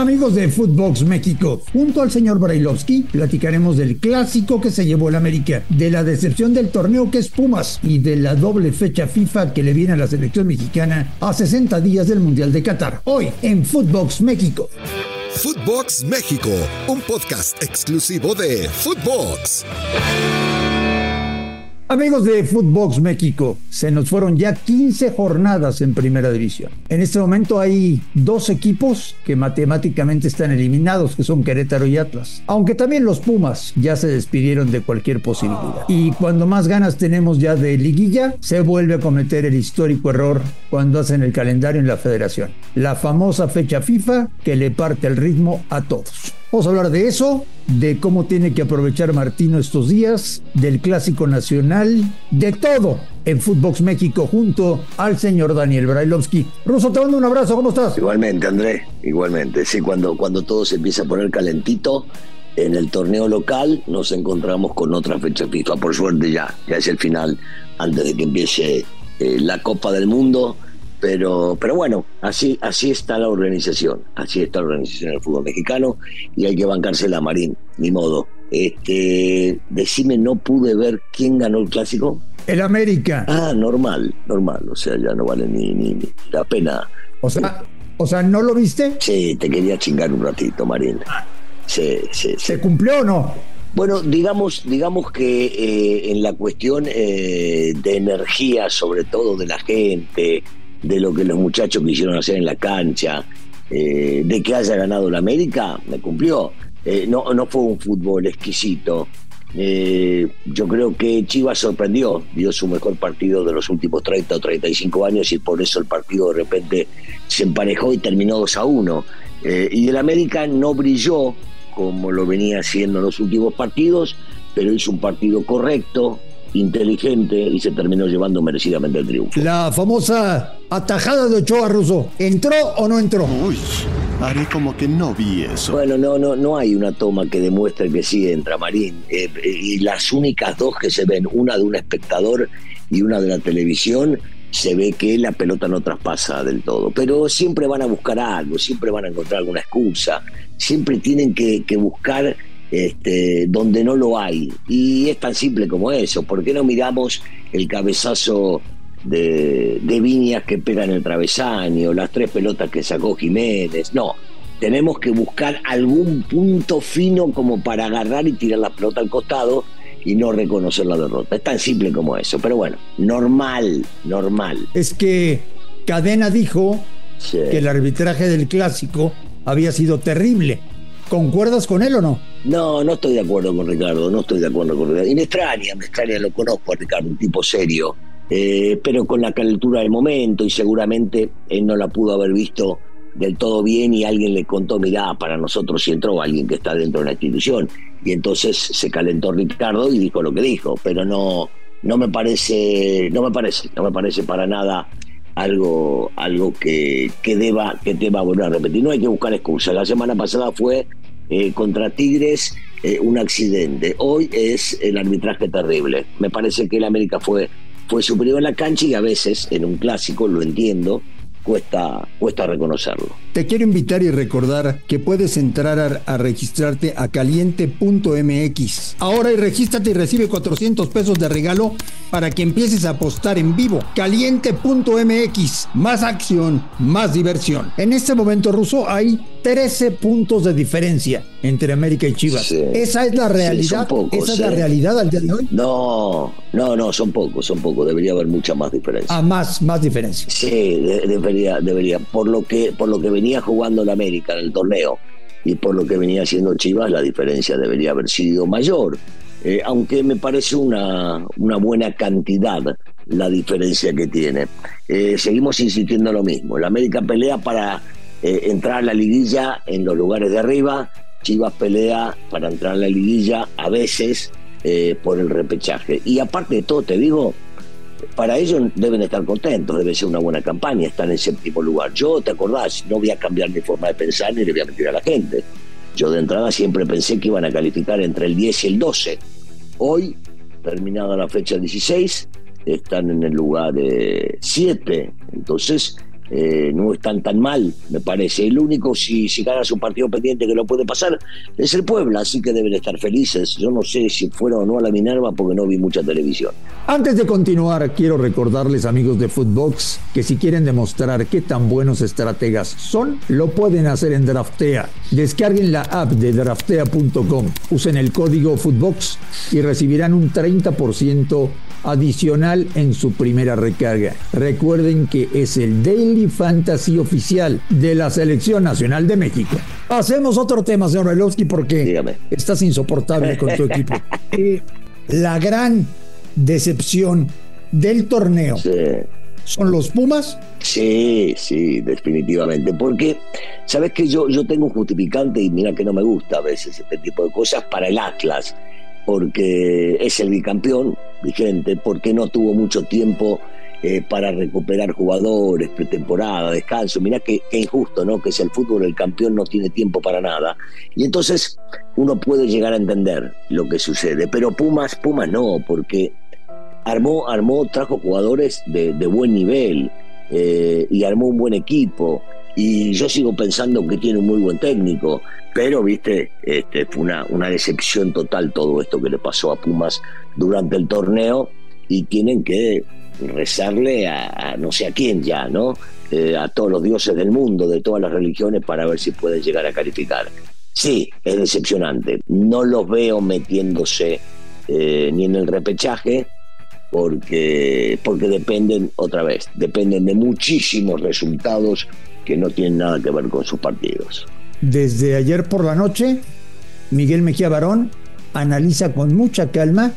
Amigos de Footbox México, junto al señor Brailovsky platicaremos del clásico que se llevó el América, de la decepción del torneo que es Pumas y de la doble fecha FIFA que le viene a la selección mexicana a 60 días del Mundial de Qatar. Hoy en Footbox México. Footbox México, un podcast exclusivo de Footbox. Amigos de Footbox México, se nos fueron ya 15 jornadas en Primera División. En este momento hay dos equipos que matemáticamente están eliminados, que son Querétaro y Atlas. Aunque también los Pumas ya se despidieron de cualquier posibilidad. Y cuando más ganas tenemos ya de liguilla, se vuelve a cometer el histórico error cuando hacen el calendario en la federación. La famosa fecha FIFA que le parte el ritmo a todos. Vamos a hablar de eso, de cómo tiene que aprovechar Martino estos días, del clásico nacional, de todo en Footbox México junto al señor Daniel Brailovsky. Ruso, te mando un abrazo, ¿cómo estás? Igualmente, André, igualmente. Sí, cuando, cuando todo se empieza a poner calentito, en el torneo local nos encontramos con otra fecha FIFA. Por suerte ya, ya es el final antes de que empiece eh, la Copa del Mundo pero, pero bueno, así, así está la organización, así está la organización del fútbol mexicano y hay que bancarse la Marín, ni modo. Este, decime, no pude ver quién ganó el clásico. El América. Ah, normal, normal, o sea, ya no vale ni, ni, la pena. O sea, o sea, ¿no lo viste? Sí, te quería chingar un ratito, Marín. Sí, sí, ¿Se cumplió o no? Bueno, digamos, digamos que eh, en la cuestión eh, de energía, sobre todo de la gente, de lo que los muchachos quisieron hacer en la cancha, eh, de que haya ganado la América, me cumplió. Eh, no, no fue un fútbol exquisito. Eh, yo creo que Chivas sorprendió, dio su mejor partido de los últimos 30 o 35 años y por eso el partido de repente se emparejó y terminó 2 a 1. y el América no brilló como lo venía haciendo en los últimos partidos, pero hizo un partido correcto, inteligente y se terminó llevando merecidamente el triunfo. La famosa atajada de Ochoa Russo, ¿entró o no entró? Uy, haré como que no vi eso. Bueno, no, no, no hay una toma que demuestre que sí entra Marín. Eh, y las únicas dos que se ven, una de un espectador y una de la televisión, se ve que la pelota no traspasa del todo. Pero siempre van a buscar algo, siempre van a encontrar alguna excusa, siempre tienen que, que buscar este, donde no lo hay. Y es tan simple como eso. ¿Por qué no miramos el cabezazo de, de Viñas que pega en el travesaño, las tres pelotas que sacó Jiménez? No, tenemos que buscar algún punto fino como para agarrar y tirar la pelota al costado y no reconocer la derrota. Es tan simple como eso. Pero bueno, normal, normal. Es que Cadena dijo que el arbitraje del clásico había sido terrible. ¿Concuerdas con él o no? No, no estoy de acuerdo con Ricardo, no estoy de acuerdo con Ricardo. Y me extraña, me extraña, lo conozco a Ricardo, un tipo serio, eh, pero con la calentura del momento y seguramente él no la pudo haber visto del todo bien y alguien le contó, mirá, para nosotros si entró alguien que está dentro de la institución. Y entonces se calentó Ricardo y dijo lo que dijo, pero no, no me parece, no me parece, no me parece para nada algo, algo que, que deba, que deba volver a repetir. No hay que buscar excusas. La semana pasada fue eh, contra Tigres eh, un accidente. Hoy es el arbitraje terrible. Me parece que el América fue, fue superior en la cancha y a veces en un clásico, lo entiendo, cuesta, cuesta reconocerlo. Te quiero invitar y recordar que puedes entrar a, registrarte a caliente.mx. Ahora y regístrate y recibe 400 pesos de regalo para que empieces a apostar en vivo. Caliente.mx. Más acción, más diversión. En este momento ruso hay 13 puntos de diferencia entre América y Chivas. Esa es la realidad. Esa es la realidad al día de hoy. No, no, no, son pocos, son pocos. Debería haber mucha más diferencia. Ah, más, más diferencia. Sí, debería, debería. Por lo que, por lo que venía jugando la América en el torneo y por lo que venía haciendo Chivas, la diferencia debería haber sido mayor. Eh, aunque me parece una, una buena cantidad la diferencia que tiene. Eh, seguimos insistiendo lo mismo. La América pelea para eh, entrar a la liguilla en los lugares de arriba. Chivas pelea para entrar a la liguilla a veces eh, por el repechaje. Y aparte de todo, te digo, para ellos deben estar contentos, debe ser una buena campaña, están en séptimo lugar. Yo, ¿te acordás? No voy a cambiar mi forma de pensar ni le voy a mentir a la gente. Yo de entrada siempre pensé que iban a calificar entre el 10 y el 12. Hoy, terminada la fecha 16, están en el lugar de 7. Entonces, eh, no están tan mal, me parece. El único, si, si ganas un partido pendiente que lo puede pasar, es el Puebla, así que deben estar felices. Yo no sé si fueron o no a la Minerva porque no vi mucha televisión. Antes de continuar, quiero recordarles, amigos de Footbox, que si quieren demostrar qué tan buenos estrategas son, lo pueden hacer en Draftea. Descarguen la app de draftea.com, usen el código Footbox y recibirán un 30% adicional en su primera recarga. Recuerden que es el Daily Fantasy oficial de la Selección Nacional de México. Hacemos otro tema, señor Velowski, porque estás insoportable con tu equipo. Eh, la gran decepción del torneo son los Pumas. Sí, sí, definitivamente. Porque, ¿sabes que yo, yo tengo un justificante y mira que no me gusta a veces este tipo de cosas para el Atlas? Porque es el bicampeón vigente, porque no tuvo mucho tiempo eh, para recuperar jugadores, pretemporada, descanso. Mirá qué, injusto, ¿no? Que es el fútbol, el campeón no tiene tiempo para nada. Y entonces uno puede llegar a entender lo que sucede. Pero Pumas, Pumas no, porque armó, armó, trajo jugadores de, buen nivel eh, y armó un buen equipo. Y yo sigo pensando que tiene un muy buen técnico, pero viste, este, fue una, una decepción total todo esto que le pasó a Pumas durante el torneo y tienen que rezarle a, no sé a quién ya, ¿no? Eh, a todos los dioses del mundo, de todas las religiones, para ver si pueden llegar a calificar. Sí, es decepcionante. No los veo metiéndose eh, ni en el repechaje, porque, porque dependen, otra vez, dependen de muchísimos resultados que no tienen nada que ver con sus partidos. Desde ayer por la noche, Miguel Mejía Barón analiza con mucha calma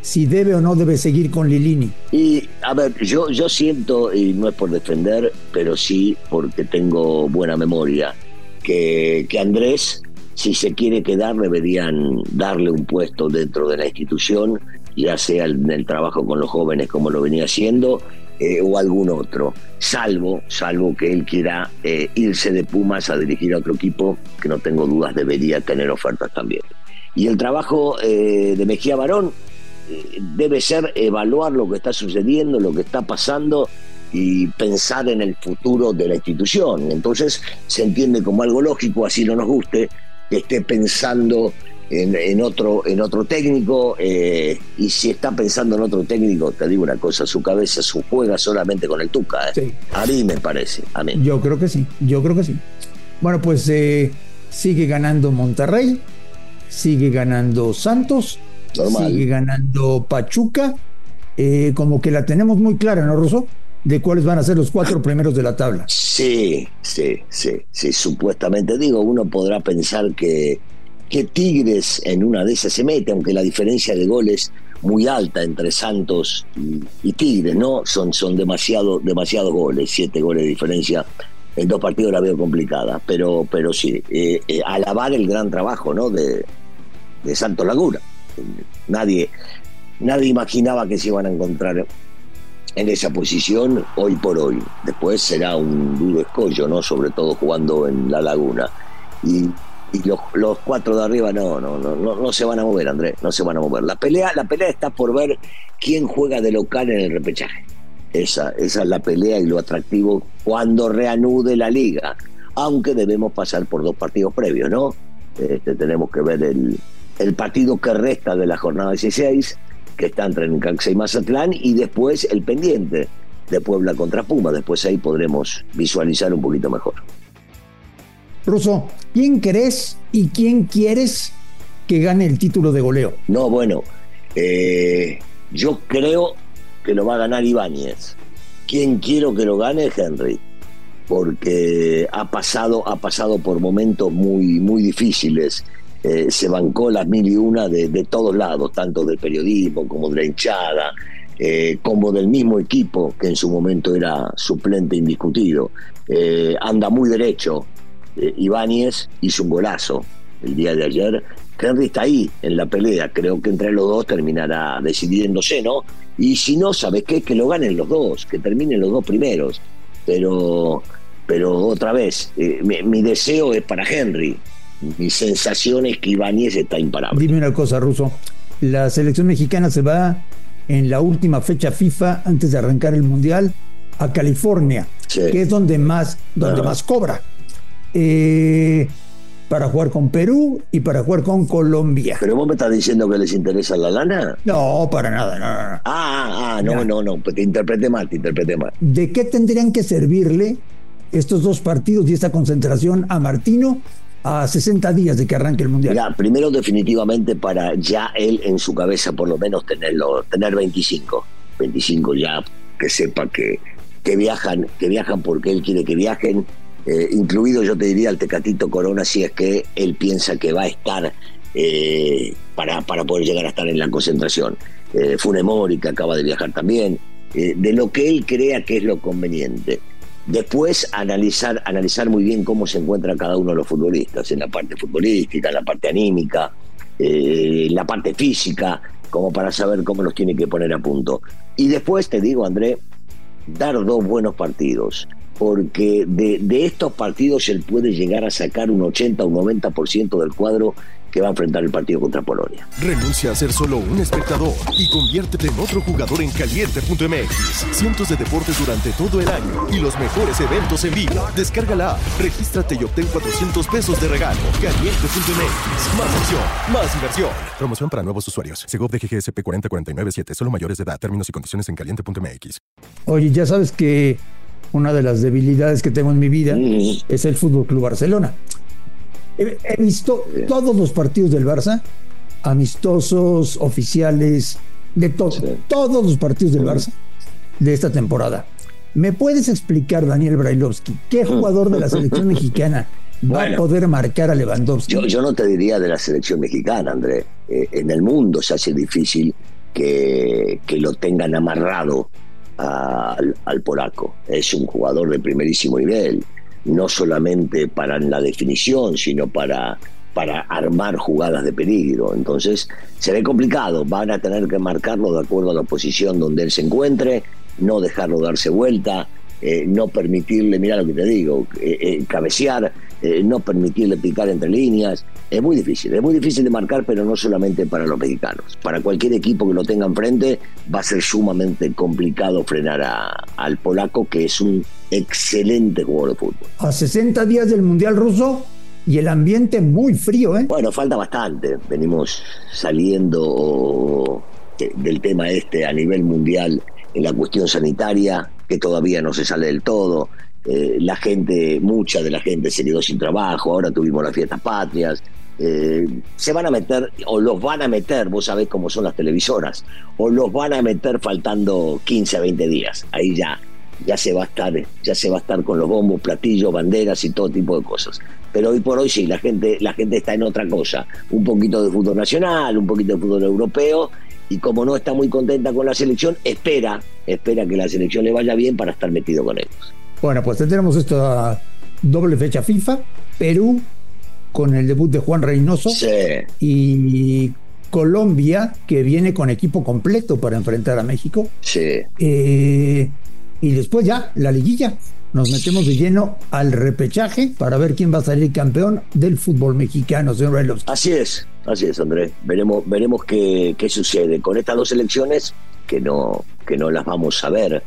si debe o no debe seguir con Lilini. Y a ver, yo, yo siento, y no es por defender, pero sí porque tengo buena memoria, que, que Andrés, si se quiere quedar, deberían darle un puesto dentro de la institución, ya sea en el trabajo con los jóvenes como lo venía haciendo, eh, o algún otro, salvo, salvo que él quiera eh, irse de Pumas a dirigir a otro equipo, que no tengo dudas debería tener ofertas también. Y el trabajo eh, de Mejía Barón debe ser evaluar lo que está sucediendo, lo que está pasando y pensar en el futuro de la institución. Entonces se entiende como algo lógico, así no nos guste, que esté pensando en, otro, en otro técnico eh, y si está pensando en otro técnico, te digo una cosa, su cabeza su juega solamente con el Tuca. ¿eh? A mí me parece, a mí. Yo creo que sí, yo creo que sí. Bueno, pues eh, sigue ganando Monterrey, sigue ganando Santos Sigue ganando Pachuca. Eh, como que la tenemos muy clara, ¿no, Russo? De cuáles van a ser los cuatro primeros de la tabla. Sí, sí, sí, sí. Supuestamente, digo, uno podrá pensar que, que Tigres en una de esas se mete, aunque la diferencia de goles muy alta entre Santos y, Tigres, ¿no? Son, son demasiado, demasiados goles, siete goles de diferencia. En dos partidos la veo complicada, pero, pero sí, eh, eh, alabar el gran trabajo, ¿no? De, de Santos Laguna nadie, nadie imaginaba que se iban a encontrar en esa posición hoy por hoy. Después será un duro escollo, ¿no? Sobre todo jugando en la laguna. Y, los, cuatro de arriba no, no, no, no, se van a mover, Andrés, no se van a mover. La pelea, la pelea está por ver quién juega de local en el repechaje. Esa, esa es la pelea y lo atractivo cuando reanude la liga. Aunque debemos pasar por dos partidos previos, ¿no? Este, tenemos que ver el, el partido que resta de la jornada 16, que está entre Necaxa y Mazatlán, y después el pendiente de Puebla contra Puma. Después ahí podremos visualizar un poquito mejor. Russo, ¿quién crees y quién quieres que gane el título de goleo? No, bueno, eh, yo creo que lo va a ganar Ibáñez. ¿Quién quiero que lo gane? Henry. Porque ha pasado, ha pasado por momentos muy, muy difíciles eh, se bancó las mil y una de, todos lados, tanto del periodismo como de la hinchada, eh, como del mismo equipo que en su momento era suplente indiscutido. Anda muy derecho. Ibáñez hizo un golazo el día de ayer. Henry está ahí en la pelea. Creo que entre los dos terminará decidiéndose, ¿no? Y si no, ¿sabes qué? Que lo ganen los dos, que terminen los dos primeros. Pero, pero otra vez, mi deseo es para Henry mi sensación es que Ibáñez está imparable. Dime una cosa, Ruso. La selección mexicana se va en la última fecha FIFA antes de arrancar el Mundial a California, que es donde más, donde más cobra. Eh, para jugar con Perú y para jugar con Colombia. ¿Pero vos me estás diciendo que les interesa la lana? No, para nada, no, Ah, ah, ah no, no, no, pues te interpreté mal, te interpreté mal. ¿De qué tendrían que servirle estos dos partidos y esta concentración a Martino a 60 días de que arranque el Mundial? Primero definitivamente para ya él en su cabeza por lo menos tenerlo, tener 25, 25 ya, que sepa que, que viajan, que viajan porque él quiere que viajen eh, incluido yo te diría el Tecatito Corona si es que él piensa que va a estar eh, para, para poder llegar a estar en la concentración. Eh, Funemori, que acaba de viajar también, eh, de lo que él crea que es lo conveniente. Después analizar, analizar muy bien cómo se encuentra cada uno de los futbolistas, en la parte futbolística, en la parte anímica, en la parte física, como para saber cómo los tiene que poner a punto. Y después te digo, André, dar dos buenos partidos porque de, de, estos partidos él puede llegar a sacar un 80 o un 90% del cuadro que va a enfrentar el partido contra Polonia. Renuncia a ser solo un espectador y conviértete en otro jugador en caliente.mx. Cientos de deportes durante todo el año y los mejores eventos en vivo. Descárgala, regístrate y obtén 400 pesos de regalo. Caliente.mx. Más opción, más inversión. Promoción para nuevos usuarios. Segov de GGSP 40497. Solo mayores de edad. Términos y condiciones en caliente.mx. Oye, ya sabes que una de las debilidades que tengo en mi vida es el Fútbol Club Barcelona. He, he visto todos los partidos del Barça, amistosos, oficiales, de todo, todos los partidos del Barça de esta temporada. ¿Me puedes explicar, Daniel Brailovsky, qué jugador de la selección mexicana va a poder marcar a Lewandowski? Yo, yo, no te diría de la selección mexicana, André. Eh, en el mundo se hace difícil que, que lo tengan amarrado al, polaco. Es un jugador de primerísimo nivel, no solamente para la definición, sino para, para armar jugadas de peligro. Entonces se ve complicado, van a tener que marcarlo de acuerdo a la posición donde él se encuentre, no dejarlo darse vuelta, eh, no permitirle, mira lo que te digo, eh, eh, cabecear, no permitirle picar entre líneas. Es muy difícil, es muy difícil de marcar, pero no solamente para los mexicanos. Para cualquier equipo que lo tenga enfrente va a ser sumamente complicado frenar a, al polaco, que es un excelente jugador de fútbol. A 60 días del Mundial ruso y el ambiente muy frío, ¿eh? Bueno, falta bastante. Venimos saliendo del tema este a nivel mundial la cuestión sanitaria, que todavía no se sale del todo. Eh, la gente, mucha de la gente se quedó sin trabajo, ahora tuvimos las fiestas patrias. Eh, se van a meter, o los van a meter, vos sabés cómo son las televisoras, o los van a meter faltando 15 a 20 días. Ahí ya, ya se va a estar, ya se va a estar con los bombos, platillos, banderas y todo tipo de cosas. Pero hoy por hoy sí, la gente, la gente está en otra cosa. Un poquito de fútbol nacional, un poquito de fútbol europeo y como no está muy contenta con la selección, espera, espera que la selección le vaya bien para estar metido con ellos. Bueno, pues tenemos esta doble fecha FIFA, Perú con el debut de Juan Reynoso sí. y Colombia que viene con equipo completo para enfrentar a México. Sí. Eh, y después ya la liguilla. Nos metemos de lleno al repechaje para ver quién va a salir campeón del fútbol mexicano, señor Reylovsky. Así es, así es, Andrés. Veremos, veremos qué, qué, sucede con estas dos elecciones que no, que no las vamos a ver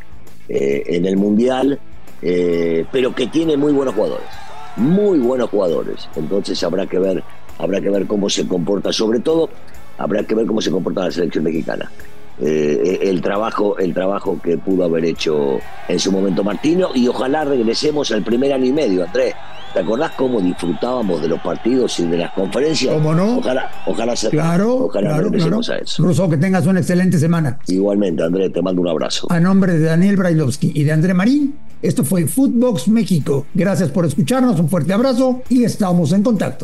eh, en el Mundial, eh, pero que tiene muy buenos jugadores, muy buenos jugadores. Entonces habrá que ver, habrá que ver cómo se comporta, sobre todo, habrá que ver cómo se comporta la selección mexicana. Eh, el trabajo el trabajo que pudo haber hecho en su momento Martino y ojalá regresemos al primer año y medio Andrés ¿te acordás cómo disfrutábamos de los partidos y de las conferencias? ¿Cómo no? ojalá ojalá, claro, ojalá claro, regresemos claro. a eso Russo que tengas una excelente semana igualmente Andrés te mando un abrazo a nombre de Daniel Brailovsky y de André Marín esto fue Footbox México gracias por escucharnos un fuerte abrazo y estamos en contacto